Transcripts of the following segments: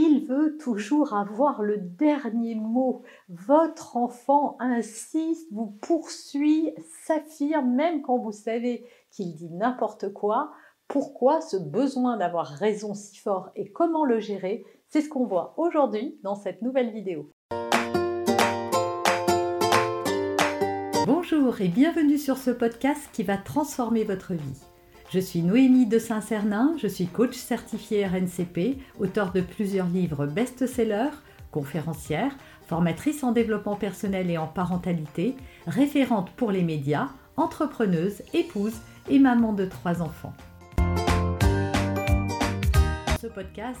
il veut toujours avoir le dernier mot. Votre enfant insiste, vous poursuit, s'affirme, même quand vous savez qu'il dit n'importe quoi. Pourquoi ce besoin d'avoir raison si fort et comment le gérer? C'est ce qu'on voit aujourd'hui dans cette nouvelle vidéo. Bonjour et bienvenue sur ce podcast qui va transformer votre vie. Je suis Noémie de Saint-Cernin, je suis coach certifié RNCP, auteur de plusieurs livres best-sellers, conférencière, formatrice en développement personnel et en parentalité, référente pour les médias, entrepreneuse, épouse et maman de trois enfants. Ce podcast,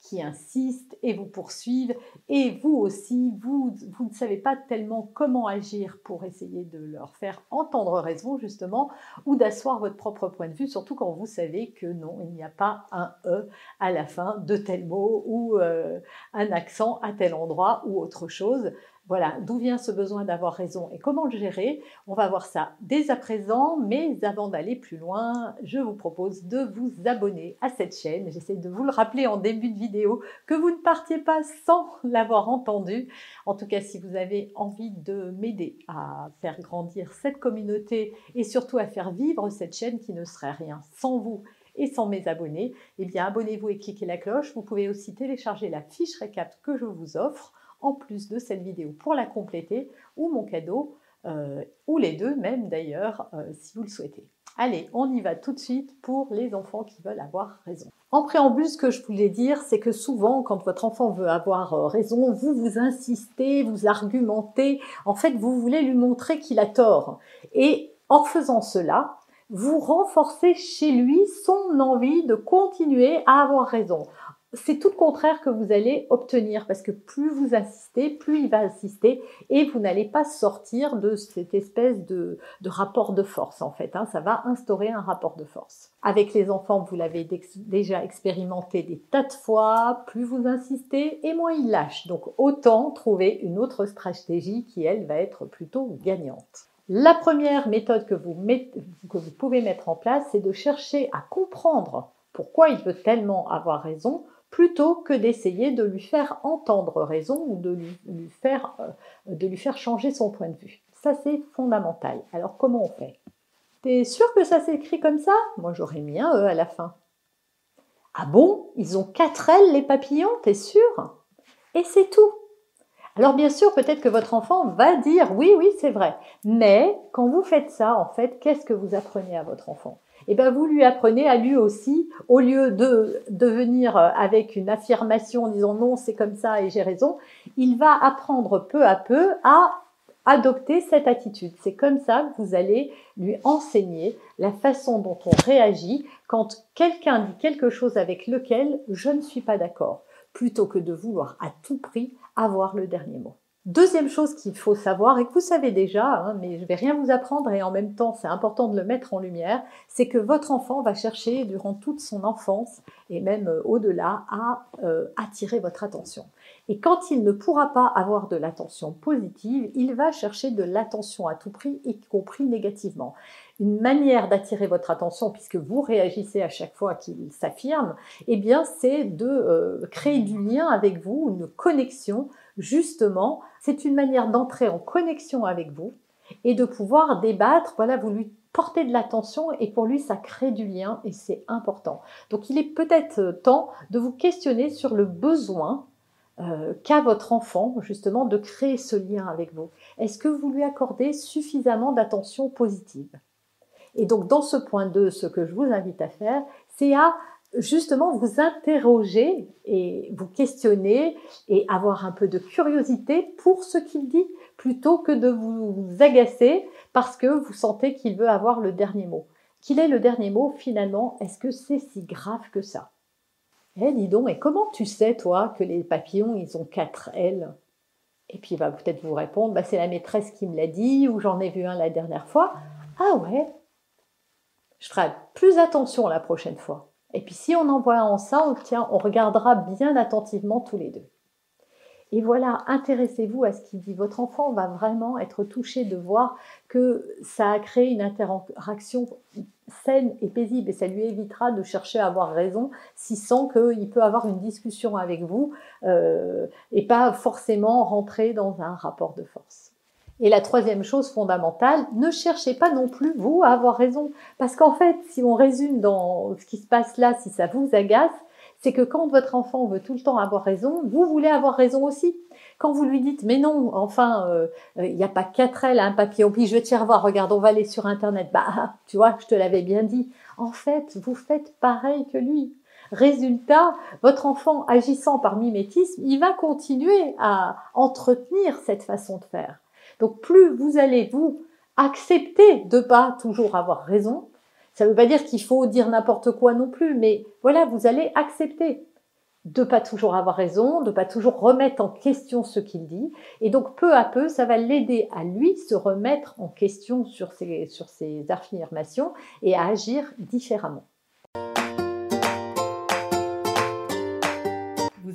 qui insistent et vous poursuivent. Et vous aussi, vous, vous ne savez pas tellement comment agir pour essayer de leur faire entendre raison, justement, ou d'asseoir votre propre point de vue, surtout quand vous savez que non, il n'y a pas un E à la fin de tel mot ou euh, un accent à tel endroit ou autre chose. Voilà, d'où vient ce besoin d'avoir raison et comment le gérer? On va voir ça dès à présent, mais avant d'aller plus loin, je vous propose de vous abonner à cette chaîne. J'essaie de vous le rappeler en début de vidéo que vous ne partiez pas sans l'avoir entendu. En tout cas, si vous avez envie de m'aider à faire grandir cette communauté et surtout à faire vivre cette chaîne qui ne serait rien sans vous et sans mes abonnés, eh bien abonnez-vous et cliquez la cloche. Vous pouvez aussi télécharger la fiche récap que je vous offre en plus de cette vidéo pour la compléter ou mon cadeau, euh, ou les deux même d'ailleurs, euh, si vous le souhaitez. Allez, on y va tout de suite pour les enfants qui veulent avoir raison. En préambule, ce que je voulais dire, c'est que souvent, quand votre enfant veut avoir euh, raison, vous vous insistez, vous argumentez, en fait, vous voulez lui montrer qu'il a tort. Et en faisant cela, vous renforcez chez lui son envie de continuer à avoir raison c'est tout le contraire que vous allez obtenir parce que plus vous insistez, plus il va insister et vous n'allez pas sortir de cette espèce de, rapport de force en fait. Hein. Ça va instaurer un rapport de force. Avec les enfants, vous l'avez déjà expérimenté des tas de fois, plus vous insistez et moins ils lâchent. Donc autant trouver une autre stratégie qui, elle, va être plutôt gagnante. La première méthode que vous, que vous pouvez mettre en place, c'est de chercher à comprendre pourquoi il veut tellement avoir raison plutôt que d'essayer de lui faire entendre raison ou de lui, faire, euh, de lui faire changer son point de vue. Ça, c'est fondamental. Alors, comment on fait? T'es sûr que ça s'écrit comme ça? Moi, j'aurais mis un E à la fin. Ah bon? Ils ont quatre ailes, les papillons, t'es sûr? Et c'est tout. Alors bien sûr, peut-être que votre enfant va dire oui, oui, c'est vrai. Mais quand vous faites ça, en fait, qu'est-ce que vous apprenez à votre enfant? Eh bien vous lui apprenez à lui aussi, au lieu de, de venir avec une affirmation en disant non, c'est comme ça et j'ai raison, il va apprendre peu à peu à adopter cette attitude. C'est comme ça que vous allez lui enseigner la façon dont on réagit quand quelqu'un dit quelque chose avec lequel je ne suis pas d'accord, plutôt que de vouloir à tout prix avoir le dernier mot. Deuxième chose qu'il faut savoir et que vous savez déjà, hein, mais je vais rien vous apprendre et en même temps c'est important de le mettre en lumière, c'est que votre enfant va chercher durant toute son enfance et même euh, au-delà à euh, attirer votre attention. Et quand il ne pourra pas avoir de l'attention positive, il va chercher de l'attention à tout prix, y compris négativement. Une manière d'attirer votre attention, puisque vous réagissez à chaque fois qu'il s'affirme, eh bien, c'est de euh, créer du lien avec vous, une connexion justement, c'est une manière d'entrer en connexion avec vous et de pouvoir débattre. Voilà, vous lui portez de l'attention et pour lui, ça crée du lien et c'est important. Donc, il est peut-être temps de vous questionner sur le besoin euh, qu'a votre enfant, justement, de créer ce lien avec vous. Est-ce que vous lui accordez suffisamment d'attention positive? Et donc, dans ce point 2, ce que je vous invite à faire, c'est à justement vous interroger et vous questionner et avoir un peu de curiosité pour ce qu'il dit plutôt que de vous agacer parce que vous sentez qu'il veut avoir le dernier mot. Qu'il est le dernier mot finalement Est-ce que c'est si grave que ça? Eh, dis donc, et comment tu sais, toi, que les papillons, ils ont quatre ailes? Et puis il va peut-être vous répondre, bah, c'est la maîtresse qui me l'a dit, ou j'en ai vu un la dernière fois. Ah ouais, je ferai plus attention la prochaine fois. Et puis si on envoie en ça, on, tient, on regardera bien attentivement tous les deux. Et voilà, intéressez-vous à ce qu'il dit. Votre enfant va vraiment être touché de voir que ça a créé une interaction saine et paisible et ça lui évitera de chercher à avoir raison s'il sent qu'il peut avoir une discussion avec vous euh, et pas forcément rentrer dans un rapport de force. Et la troisième chose fondamentale, ne cherchez pas non plus, vous, à avoir raison. Parce qu'en fait, si on résume dans ce qui se passe là, si ça vous agace, c'est que quand votre enfant veut tout le temps avoir raison, vous voulez avoir raison aussi. Quand vous lui dites, mais non, enfin, euh, il n'y a pas quatre L à un papier, puis je vais te revoir, regarde, on va aller sur Internet. Bah, tu vois, je te l'avais bien dit. En fait, vous faites pareil que lui. Résultat, votre enfant agissant par mimétisme, il va continuer à entretenir cette façon de faire. Donc plus vous allez vous accepter de pas toujours avoir raison, ça ne veut pas dire qu'il faut dire n'importe quoi non plus, mais voilà, vous allez accepter de pas toujours avoir raison, de pas toujours remettre en question ce qu'il dit, et donc peu à peu, ça va l'aider à lui se remettre en question sur ses, sur ses affirmations et à agir différemment.